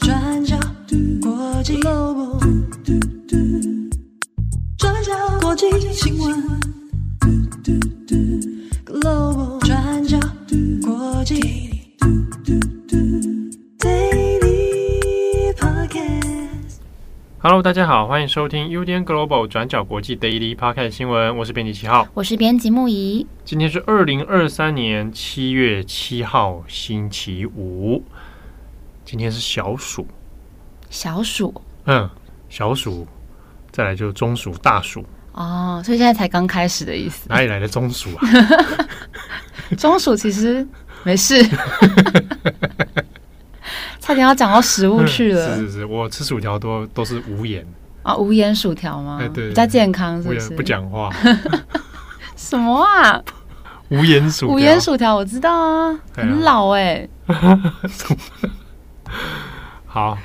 转角国际 Global，转角国际新闻。Hello，大家好，欢迎收听 UDN Global 转角国际 Daily Podcast 新闻。我是编辑七号，我是编辑木仪。今天是二零二三年七月七号，星期五。今天是小暑，小暑，嗯，小暑，再来就是中暑、大暑。哦，所以现在才刚开始的意思。哪里来的中暑啊？中暑其实没事。差点要讲到食物去了。是是是，我吃薯条都都是无盐啊，无盐薯条吗？对，对，对，比较健康，是不是？不讲话。什么啊？无盐薯条，无盐薯条我知道啊，很老哎、欸。好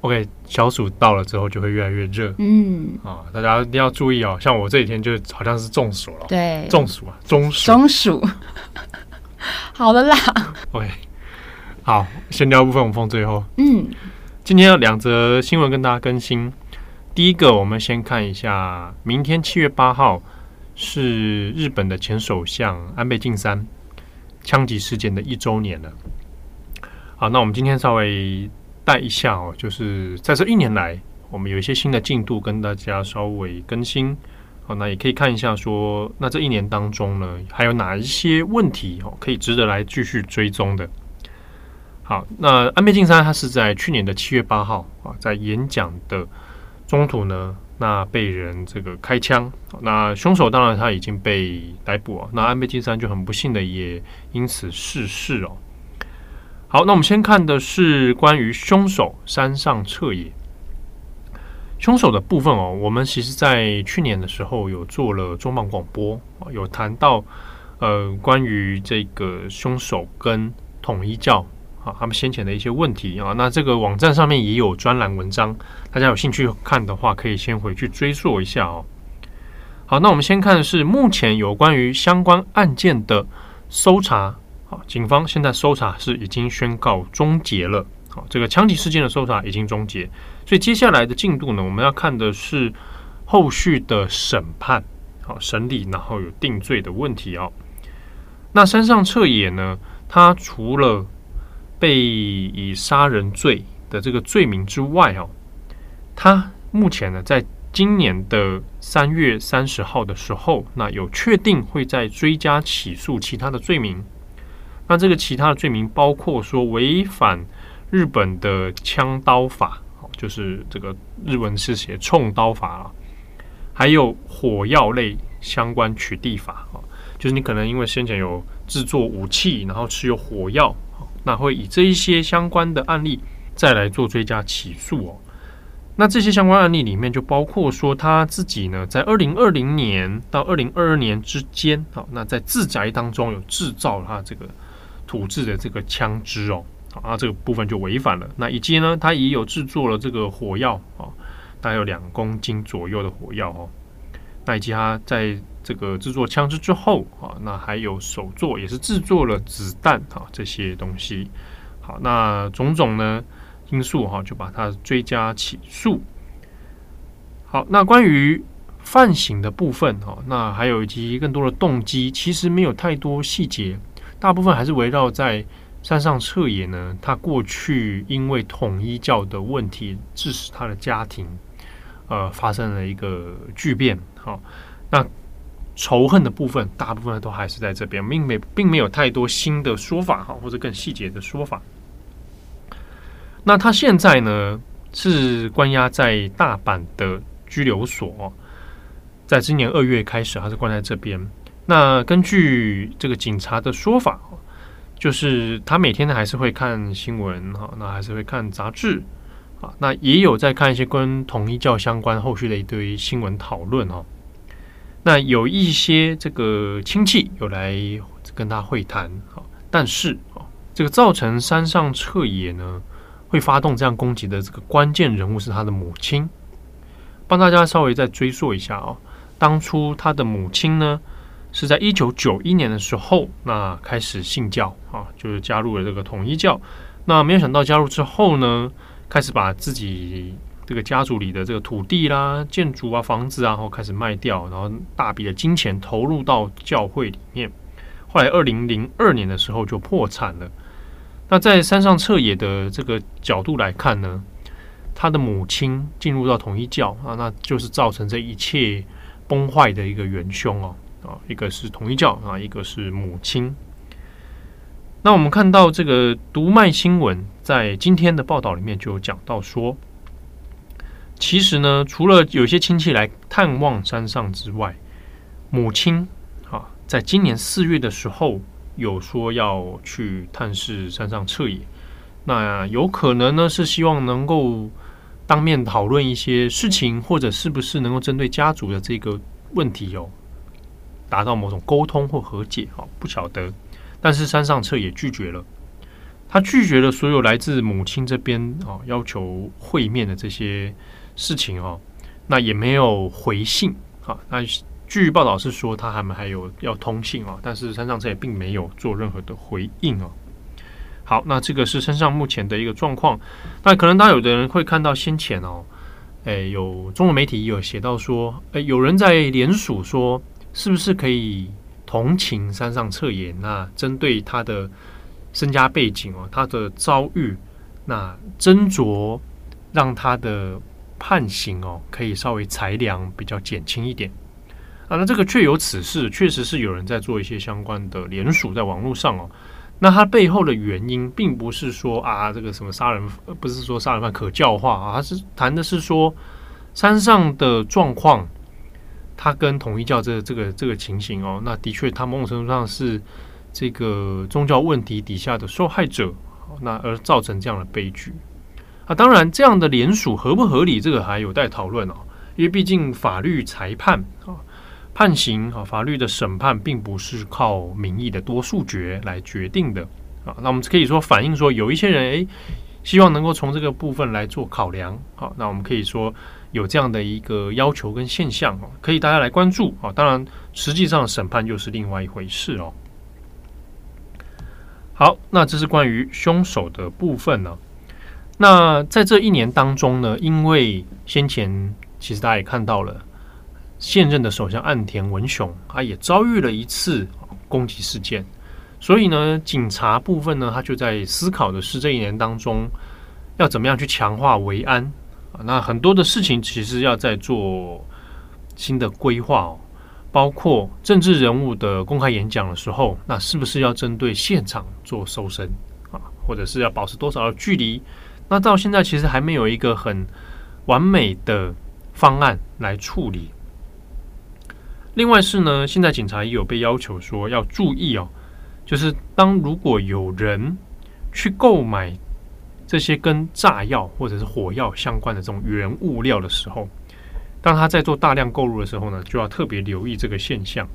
，OK，小暑到了之后就会越来越热。嗯啊，大家一定要注意哦。像我这几天就好像是中暑了。对，中暑啊，中暑。中暑。好的啦。OK。好，闲聊部分我们放最后。嗯，今天有两则新闻跟大家更新。第一个，我们先看一下，明天七月八号是日本的前首相安倍晋三枪击事件的一周年了。好，那我们今天稍微带一下哦，就是在这一年来，我们有一些新的进度跟大家稍微更新。好，那也可以看一下说，那这一年当中呢，还有哪一些问题哦，可以值得来继续追踪的。好，那安倍晋三他是在去年的七月八号啊，在演讲的中途呢，那被人这个开枪，那凶手当然他已经被逮捕啊，那安倍晋三就很不幸的也因此逝世哦。好，那我们先看的是关于凶手山上彻也，凶手的部分哦，我们其实在去年的时候有做了重磅广播，有谈到呃关于这个凶手跟统一教。啊，他们先前的一些问题啊，那这个网站上面也有专栏文章，大家有兴趣看的话，可以先回去追溯一下哦。好，那我们先看的是目前有关于相关案件的搜查，好，警方现在搜查是已经宣告终结了。好，这个枪击事件的搜查已经终结，所以接下来的进度呢，我们要看的是后续的审判，好，审理，然后有定罪的问题哦。那山上彻也呢，他除了被以杀人罪的这个罪名之外，哦，他目前呢，在今年的三月三十号的时候，那有确定会在追加起诉其他的罪名。那这个其他的罪名包括说违反日本的枪刀法，就是这个日文是写冲刀法啊，还有火药类相关取缔法啊，就是你可能因为先前有制作武器，然后持有火药。那会以这一些相关的案例再来做追加起诉哦。那这些相关案例里面就包括说他自己呢，在二零二零年到二零二二年之间，好，那在自宅当中有制造他这个土制的这个枪支哦，好，那这个部分就违反了。那以及呢，他也有制作了这个火药啊，大概有两公斤左右的火药哦。那以及他在这个制作枪支之后啊，那还有手作也是制作了子弹啊这些东西。好，那种种呢因素哈，就把它追加起诉。好，那关于犯行的部分哈，那还有以及更多的动机，其实没有太多细节，大部分还是围绕在山上彻野呢，他过去因为统一教的问题，致使他的家庭呃发生了一个巨变。好，那。仇恨的部分，大部分都还是在这边，并没并没有太多新的说法哈，或者更细节的说法。那他现在呢是关押在大阪的拘留所，在今年二月开始，他是关在这边。那根据这个警察的说法，就是他每天呢还是会看新闻哈，那还是会看杂志啊，那也有在看一些跟统一教相关后续的一堆新闻讨论哈。那有一些这个亲戚有来跟他会谈，好，但是啊，这个造成山上彻野呢会发动这样攻击的这个关键人物是他的母亲。帮大家稍微再追溯一下啊，当初他的母亲呢是在一九九一年的时候，那开始信教啊，就是加入了这个统一教。那没有想到加入之后呢，开始把自己这个家族里的这个土地啦、建筑啊、房子啊，然后开始卖掉，然后大笔的金钱投入到教会里面。后来二零零二年的时候就破产了。那在山上彻野的这个角度来看呢，他的母亲进入到统一教啊，那就是造成这一切崩坏的一个元凶哦。啊，一个是统一教啊，一个是母亲。那我们看到这个读卖新闻在今天的报道里面就有讲到说，其实呢，除了有些亲戚来探望山上之外，母亲啊，在今年四月的时候有说要去探视山上彻野，那有可能呢是希望能够当面讨论一些事情，或者是不是能够针对家族的这个问题哦。达到某种沟通或和解，啊，不晓得。但是山上彻也拒绝了，他拒绝了所有来自母亲这边啊要求会面的这些事情哦，那也没有回信啊。那据报道是说他还没还有要通信啊，但是山上彻也并没有做任何的回应哦。好，那这个是山上目前的一个状况。那可能大家有的人会看到先前哦，诶，有中文媒体有写到说，诶，有人在联署说。是不是可以同情山上彻也？那针对他的身家背景哦，他的遭遇，那斟酌让他的判刑哦，可以稍微裁量，比较减轻一点啊。那这个确有此事，确实是有人在做一些相关的联署在网络上哦。那他背后的原因，并不是说啊，这个什么杀人，不是说杀人犯可教化啊，他是谈的是说山上的状况。他跟统一教这、这个这个情形哦，那的确，他某种程度上是这个宗教问题底下的受害者，那而造成这样的悲剧当然，这样的联署合不合理，这个还有待讨论哦。因为毕竟法律裁判啊、判刑啊，法律的审判并不是靠民意的多数决来决定的啊。那我们可以说反映说，有一些人诶，希望能够从这个部分来做考量。好，那我们可以说。有这样的一个要求跟现象哦，可以大家来关注啊。当然，实际上审判又是另外一回事哦。好，那这是关于凶手的部分呢。那在这一年当中呢，因为先前其实大家也看到了，现任的首相岸田文雄他也遭遇了一次攻击事件，所以呢，警察部分呢，他就在思考的是这一年当中要怎么样去强化维安。啊，那很多的事情其实要在做新的规划哦，包括政治人物的公开演讲的时候，那是不是要针对现场做搜身啊，或者是要保持多少的距离？那到现在其实还没有一个很完美的方案来处理。另外是呢，现在警察也有被要求说要注意哦，就是当如果有人去购买。这些跟炸药或者是火药相关的这种原物料的时候，当他在做大量购入的时候呢，就要特别留意这个现象。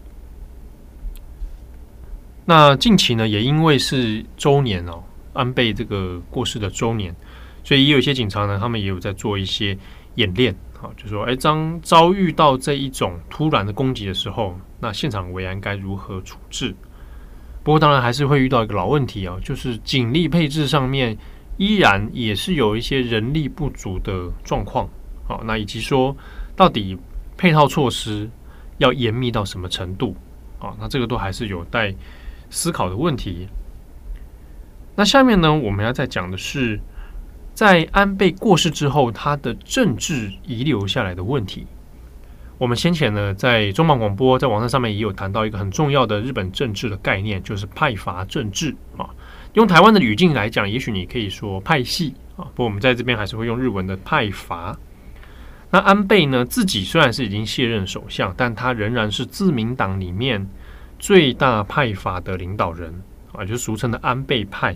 那近期呢，也因为是周年哦，安倍这个过世的周年，所以也有一些警察呢，他们也有在做一些演练啊，就说，哎，当遭遇到这一种突然的攻击的时候，那现场维安该如何处置？不过当然还是会遇到一个老问题啊，就是警力配置上面。依然也是有一些人力不足的状况，好，那以及说到底配套措施要严密到什么程度，啊，那这个都还是有待思考的问题。那下面呢，我们要再讲的是，在安倍过世之后，他的政治遗留下来的问题。我们先前呢，在中广广播在网站上面也有谈到一个很重要的日本政治的概念，就是派阀政治啊。用台湾的语境来讲，也许你可以说派系啊，不过我们在这边还是会用日文的派阀。那安倍呢，自己虽然是已经卸任首相，但他仍然是自民党里面最大派阀的领导人啊，就是俗称的安倍派。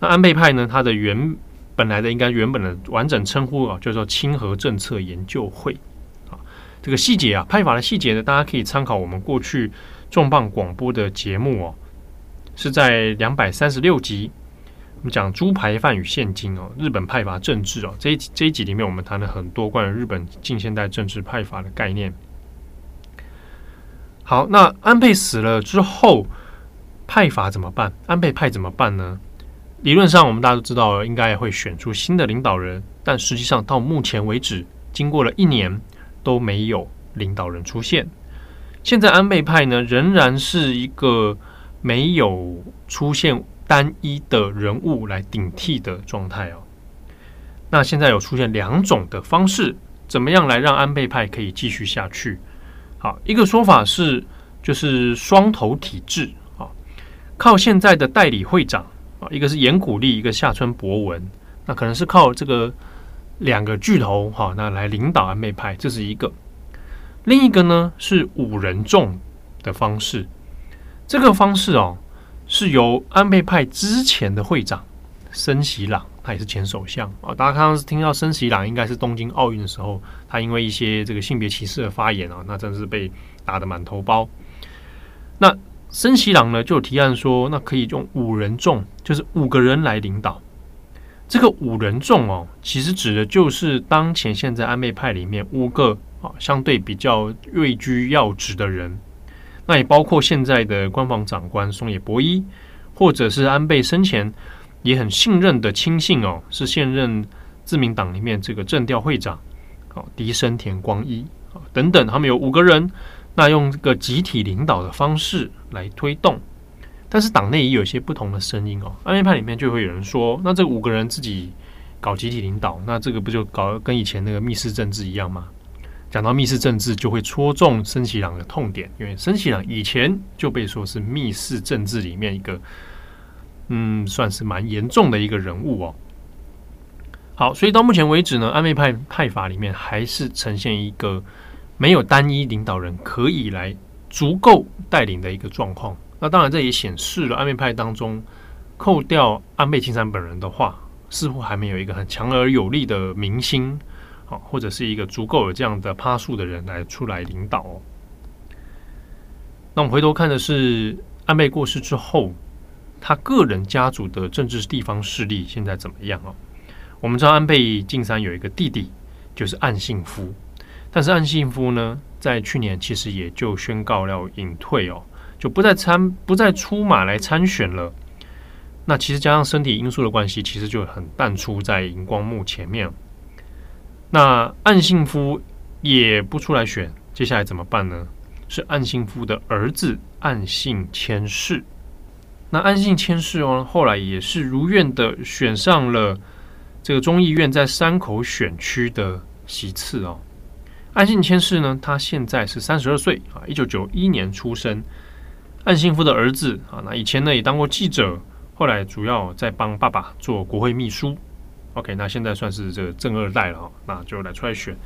那安倍派呢，它的原本来的应该原本的完整称呼啊，叫做亲和政策研究会啊。这个细节啊，派法的细节呢，大家可以参考我们过去重磅广播的节目哦。是在两百三十六集，我们讲猪排饭与现金哦，日本派阀政治哦，这一这一集里面我们谈了很多关于日本近现代政治派阀的概念。好，那安倍死了之后，派阀怎么办？安倍派怎么办呢？理论上，我们大家都知道，应该会选出新的领导人，但实际上到目前为止，经过了一年都没有领导人出现。现在安倍派呢，仍然是一个没有出现单一的人物来顶替的状态哦。那现在有出现两种的方式，怎么样来让安倍派可以继续下去？好，一个说法是，就是双头体制啊，靠现在的代理会长。一个是岩谷力，一个下村博文，那可能是靠这个两个巨头哈，那来领导安倍派，这是一个。另一个呢是五人众的方式，这个方式哦是由安倍派之前的会长森喜朗，他也是前首相啊。大家刚刚是听到森喜朗应该是东京奥运的时候，他因为一些这个性别歧视的发言啊，那真是被打得满头包。那森喜朗呢就提案说，那可以用五人众，就是五个人来领导。这个五人众哦，其实指的就是当前现在安倍派里面五个啊相对比较位居要职的人，那也包括现在的官房长官松野博一，或者是安倍生前也很信任的亲信哦，是现任自民党里面这个政调会长哦，萩生田光一啊等等，他们有五个人。那用这个集体领导的方式来推动，但是党内也有一些不同的声音哦。安倍派里面就会有人说，那这五个人自己搞集体领导，那这个不就搞跟以前那个密室政治一样吗？讲到密室政治，就会戳中森喜朗的痛点，因为森喜朗以前就被说是密室政治里面一个，嗯，算是蛮严重的一个人物哦。好，所以到目前为止呢，安倍派派法里面还是呈现一个。没有单一领导人可以来足够带领的一个状况，那当然这也显示了安倍派当中，扣掉安倍晋三本人的话，似乎还没有一个很强而有力的明星，啊，或者是一个足够有这样的趴数的人来出来领导。那我们回头看的是安倍过世之后，他个人家族的政治地方势力现在怎么样啊？我们知道安倍晋三有一个弟弟，就是岸信夫。但是岸信夫呢，在去年其实也就宣告了隐退哦，就不再参不再出马来参选了。那其实加上身体因素的关系，其实就很淡出在荧光幕前面。那岸信夫也不出来选，接下来怎么办呢？是岸信夫的儿子岸信千世。那岸信千世哦，后来也是如愿的选上了这个众议院在山口选区的席次哦。岸信千世呢，他现在是三十二岁啊，一九九一年出生。岸信夫的儿子啊，那以前呢也当过记者，后来主要在帮爸爸做国会秘书。OK，那现在算是这个正二代了哈，那就来出来选。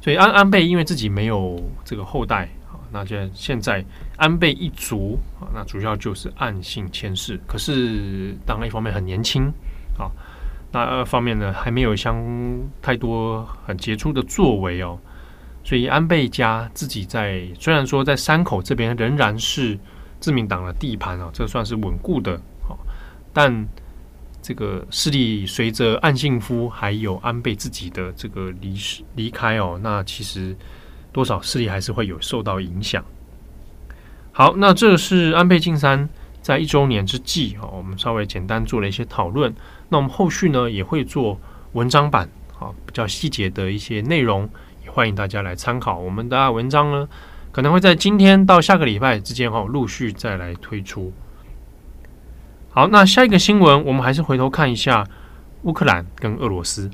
所以安安倍因为自己没有这个后代啊，那现现在安倍一族啊，那主要就是岸信千世。可是当然一方面很年轻啊，那二方面呢还没有相太多很杰出的作为哦。所以安倍家自己在虽然说在山口这边仍然是自民党的地盘啊，这算是稳固的啊，但这个势力随着岸信夫还有安倍自己的这个离离开哦，那其实多少势力还是会有受到影响。好，那这是安倍晋三在一周年之际啊，我们稍微简单做了一些讨论。那我们后续呢也会做文章版啊，比较细节的一些内容。欢迎大家来参考我们的文章呢，可能会在今天到下个礼拜之间哈，陆续再来推出。好，那下一个新闻，我们还是回头看一下乌克兰跟俄罗斯。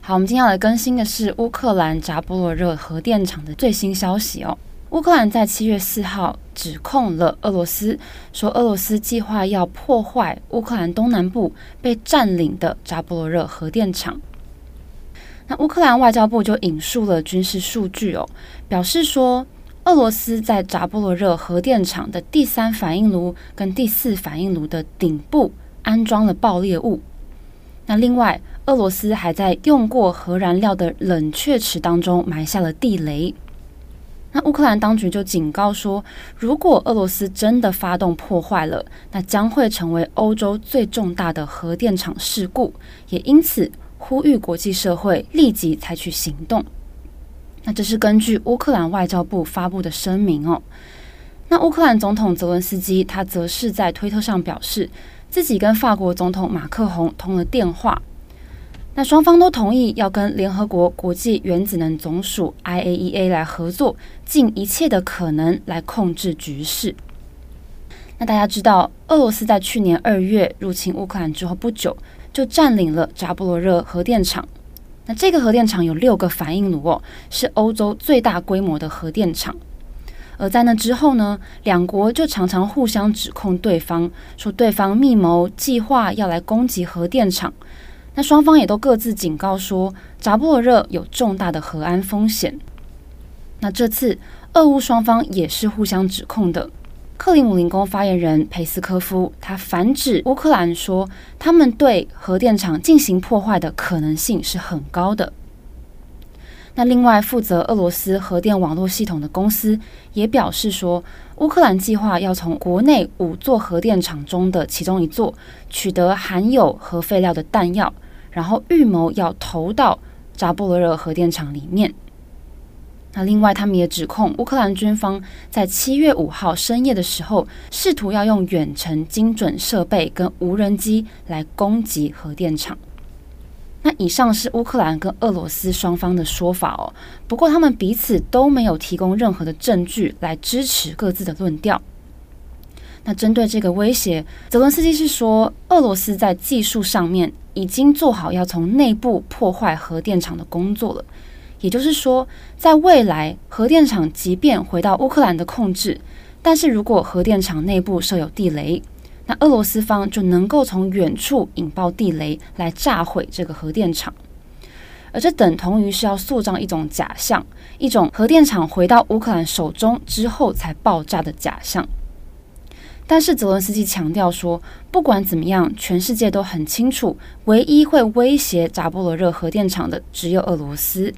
好，我们今天要来更新的是乌克兰扎波罗热核电厂的最新消息哦。乌克兰在七月四号指控了俄罗斯，说俄罗斯计划要破坏乌克兰东南部被占领的扎波罗热核电厂。那乌克兰外交部就引述了军事数据哦，表示说，俄罗斯在扎波罗热核电厂的第三反应炉跟第四反应炉的顶部安装了爆裂物。那另外，俄罗斯还在用过核燃料的冷却池当中埋下了地雷。那乌克兰当局就警告说，如果俄罗斯真的发动破坏了，那将会成为欧洲最重大的核电厂事故，也因此。呼吁国际社会立即采取行动。那这是根据乌克兰外交部发布的声明哦。那乌克兰总统泽文斯基他则是在推特上表示，自己跟法国总统马克宏通了电话，那双方都同意要跟联合国国际原子能总署 IAEA 来合作，尽一切的可能来控制局势。那大家知道，俄罗斯在去年二月入侵乌克兰之后不久，就占领了扎波罗热核电厂。那这个核电厂有六个反应炉哦，是欧洲最大规模的核电厂。而在那之后呢，两国就常常互相指控对方，说对方密谋计划要来攻击核电厂。那双方也都各自警告说，扎波罗热有重大的核安风险。那这次俄乌双方也是互相指控的。克里姆林宫发言人佩斯科夫他反指乌克兰说，他们对核电厂进行破坏的可能性是很高的。那另外，负责俄罗斯核电网络系统的公司也表示说，乌克兰计划要从国内五座核电厂中的其中一座取得含有核废料的弹药，然后预谋要投到扎波罗热核电厂里面。那另外，他们也指控乌克兰军方在七月五号深夜的时候，试图要用远程精准设备跟无人机来攻击核电厂。那以上是乌克兰跟俄罗斯双方的说法哦，不过他们彼此都没有提供任何的证据来支持各自的论调。那针对这个威胁，泽伦斯基是说，俄罗斯在技术上面已经做好要从内部破坏核电厂的工作了，也就是说，在未来核电厂即便回到乌克兰的控制，但是如果核电厂内部设有地雷，那俄罗斯方就能够从远处引爆地雷来炸毁这个核电厂，而这等同于是要塑造一种假象，一种核电厂回到乌克兰手中之后才爆炸的假象。但是泽伦斯基强调说，不管怎么样，全世界都很清楚，唯一会威胁扎波罗热核电厂的只有俄罗斯，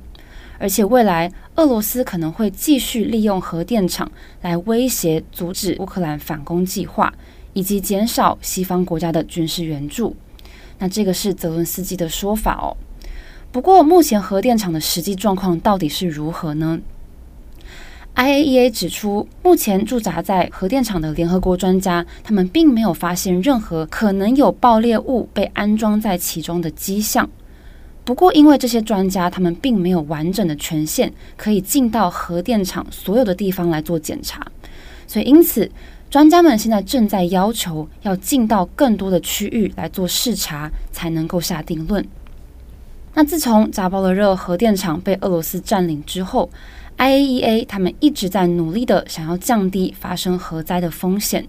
而且未来俄罗斯可能会继续利用核电厂来威胁阻止乌克兰反攻计划。以及减少西方国家的军事援助，那这个是泽伦斯基的说法哦。不过，目前核电厂的实际状况到底是如何呢？IAEA 指出，目前驻扎在核电厂的联合国专家，他们并没有发现任何可能有爆裂物被安装在其中的迹象。不过，因为这些专家他们并没有完整的权限，可以进到核电厂所有的地方来做检查，所以因此。专家们现在正在要求要进到更多的区域来做视察，才能够下定论。那自从扎波罗热核电厂被俄罗斯占领之后，IAEA 他们一直在努力的想要降低发生核灾的风险。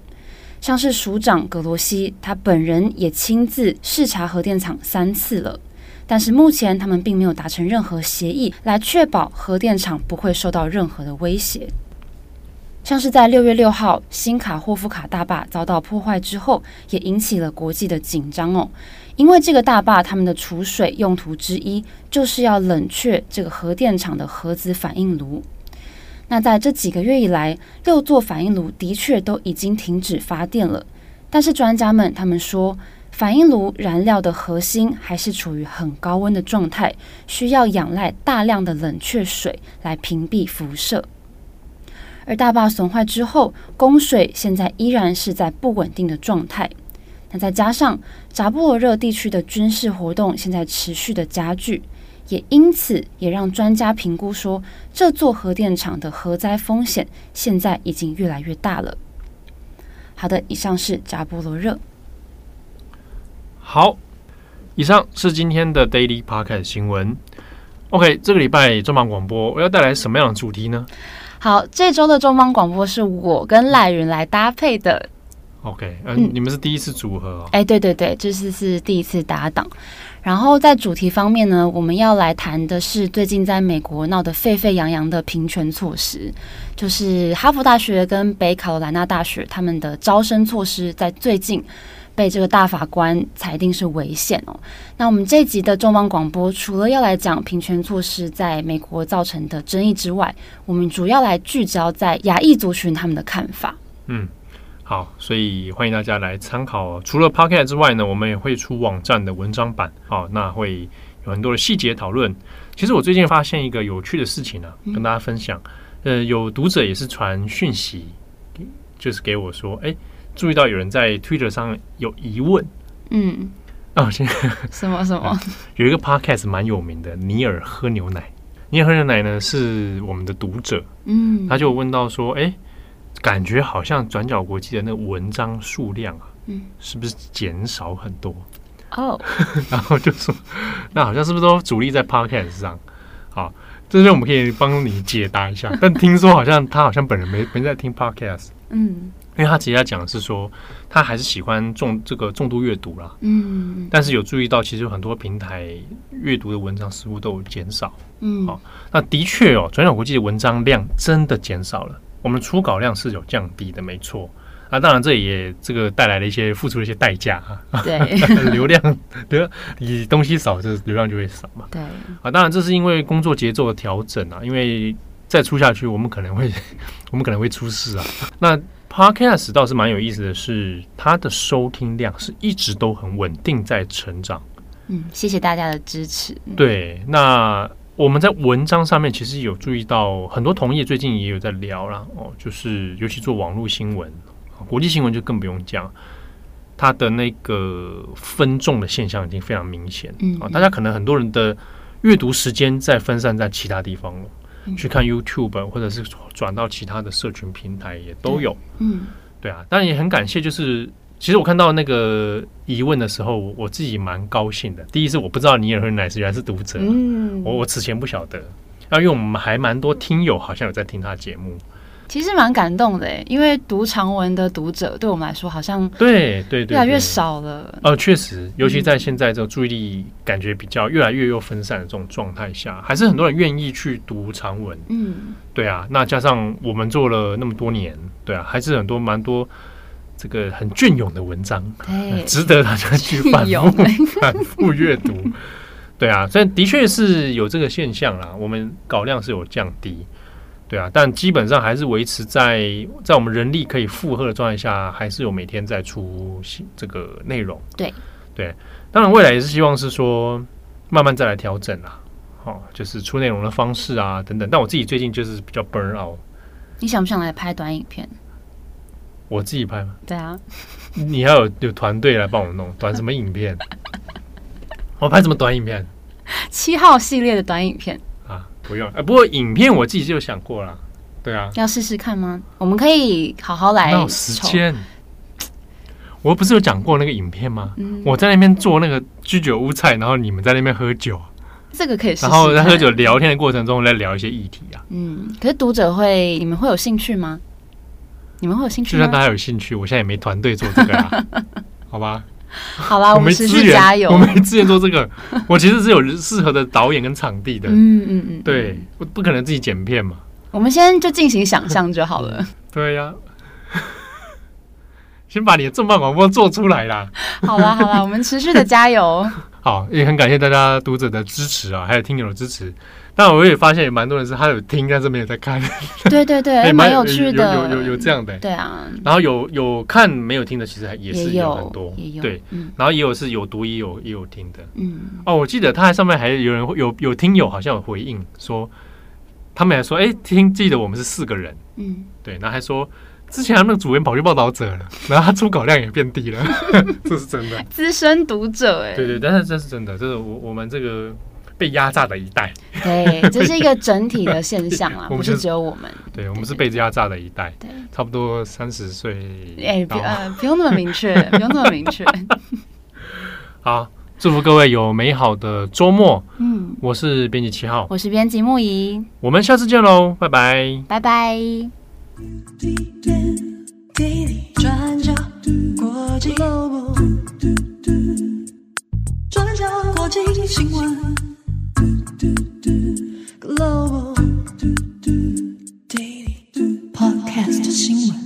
像是署长格罗西，他本人也亲自视察核电厂三次了，但是目前他们并没有达成任何协议来确保核电厂不会受到任何的威胁。像是在六月六号，新卡霍夫卡大坝遭到破坏之后，也引起了国际的紧张哦。因为这个大坝，他们的储水用途之一就是要冷却这个核电厂的核子反应炉。那在这几个月以来，六座反应炉的确都已经停止发电了。但是专家们他们说，反应炉燃料的核心还是处于很高温的状态，需要仰赖大量的冷却水来屏蔽辐射。而大坝损坏之后，供水现在依然是在不稳定的状态。那再加上扎波罗热地区的军事活动现在持续的加剧，也因此也让专家评估说，这座核电厂的核灾风险现在已经越来越大了。好的，以上是扎波罗热。好，以上是今天的 Daily Podcast 新闻。OK，这个礼拜中广广播我要带来什么样的主题呢？好，这周的中方广播是我跟赖云来搭配的。OK，呃、嗯，你们是第一次组合哦？哎，对对对，这次是第一次搭档。然后在主题方面呢，我们要来谈的是最近在美国闹得沸沸扬扬的平权措施，就是哈佛大学跟北卡罗来纳大学他们的招生措施，在最近。被这个大法官裁定是违宪哦。那我们这一集的中方广播，除了要来讲平权措施在美国造成的争议之外，我们主要来聚焦在亚裔族群他们的看法。嗯，好，所以欢迎大家来参考。除了 Pocket 之外呢，我们也会出网站的文章版。好，那会有很多的细节讨论。其实我最近发现一个有趣的事情呢、啊，跟大家分享。呃，有读者也是传讯息，就是给我说，哎，注意到有人在 Twitter 上有疑问。嗯，哦，现在什么什么？有一个 Podcast 蛮有名的，尼尔喝牛奶。尼尔喝牛奶呢是我们的读者，嗯，他就问到说，哎。感觉好像转角国际的那个文章数量啊，嗯，是不是减少很多？哦，oh. 然后就说，那好像是不是都主力在 Podcast 上？好，这边我们可以帮你解答一下。但听说好像他好像本人没没在听 Podcast，嗯，因为他直接讲的是说，他还是喜欢重这个重度阅读啦，嗯，但是有注意到，其实有很多平台阅读的文章似乎都有减少，嗯，好，那的确哦，转角国际的文章量真的减少了。我们初稿量是有降低的，没错啊。当然，这也这个带来了一些付出的一些代价啊。对，流量流你东西少，这流量就会少嘛。对啊，当然这是因为工作节奏的调整啊。因为再出下去，我们可能会 我们可能会出事啊。那 Podcast 倒是蛮有意思的是，它的收听量是一直都很稳定在成长。嗯，谢谢大家的支持。对，那。我们在文章上面其实有注意到，很多同业最近也有在聊啦哦，就是尤其做网络新闻、国际新闻就更不用讲，它的那个分众的现象已经非常明显。嗯，啊，大家可能很多人的阅读时间在分散在其他地方了，嗯、去看 YouTube 或者是转到其他的社群平台也都有。嗯，对啊，当然也很感谢，就是。其实我看到那个疑问的时候，我自己蛮高兴的。第一是我不知道尼尔喝牛奶是原来是读者，嗯，我我此前不晓得。啊，因为我们还蛮多听友好像有在听他节目，其实蛮感动的，因为读长文的读者对我们来说好像对对对越来越少了。哦，确实，尤其在现在这个注意力感觉比较越来越又分散的这种状态下，还是很多人愿意去读长文。嗯，对啊，那加上我们做了那么多年，对啊，还是很多蛮多。这个很隽永的文章，对值得大家去反复 反复阅读。对啊，所以的确是有这个现象啦。我们稿量是有降低，对啊，但基本上还是维持在在我们人力可以负荷的状态下，还是有每天在出这个内容。对对，当然未来也是希望是说慢慢再来调整啦。哦，就是出内容的方式啊等等。但我自己最近就是比较 burn out。你想不想来拍短影片？我自己拍吗？对啊，你要有有团队来帮我弄短什么影片？我拍什么短影片？七号系列的短影片啊，不用。哎，不过影片我自己就想过了，对啊，要试试看吗？我们可以好好来。有时间，我不是有讲过那个影片吗？嗯、我在那边做那个居酒屋菜，然后你们在那边喝酒，这个可以试试。然后在喝酒聊天的过程中来聊一些议题啊。嗯，可是读者会，你们会有兴趣吗？你们会有兴趣？就算大家有兴趣，我现在也没团队做这个啊，好吧？好吧，我们持续加油。我没资源做这个，我其实是有适合的导演跟场地的。嗯嗯嗯，对，我不可能自己剪片嘛。我们先就进行想象就好了。对呀，先把你的重磅广播做出来啦。好啦好啦，我们持续的加油。好，也很感谢大家读者的支持啊，还有听友的支持。但我也发现有蛮多人是他有听，但是没有在看。对 对对，蛮有趣的，有有有有这样的。对啊，然后有有看没有听的，其实也是有很多，也有对，然后也有是有读也有也有听的。嗯，哦，我记得他上面还有人有有听友好像有回应说，他们还说，哎，听记得我们是四个人。嗯，对，然后还说之前他们那个主编跑去报道者了，然后他出稿量也变低了，这是真的。资深读者，哎，对对，但是这是真的，这是我我们这个。被压榨的一代。对，这是一个整体的现象啊，不是只有我们。对，我们是被压榨的一代。对，差不多三十岁。哎，不，不用那么明确，不用那么明确。好，祝福各位有美好的周末。嗯，我是编辑七号，我是编辑木仪，我们下次见喽，拜拜，拜拜。转角国际新闻。Global Daily Podcast 新闻。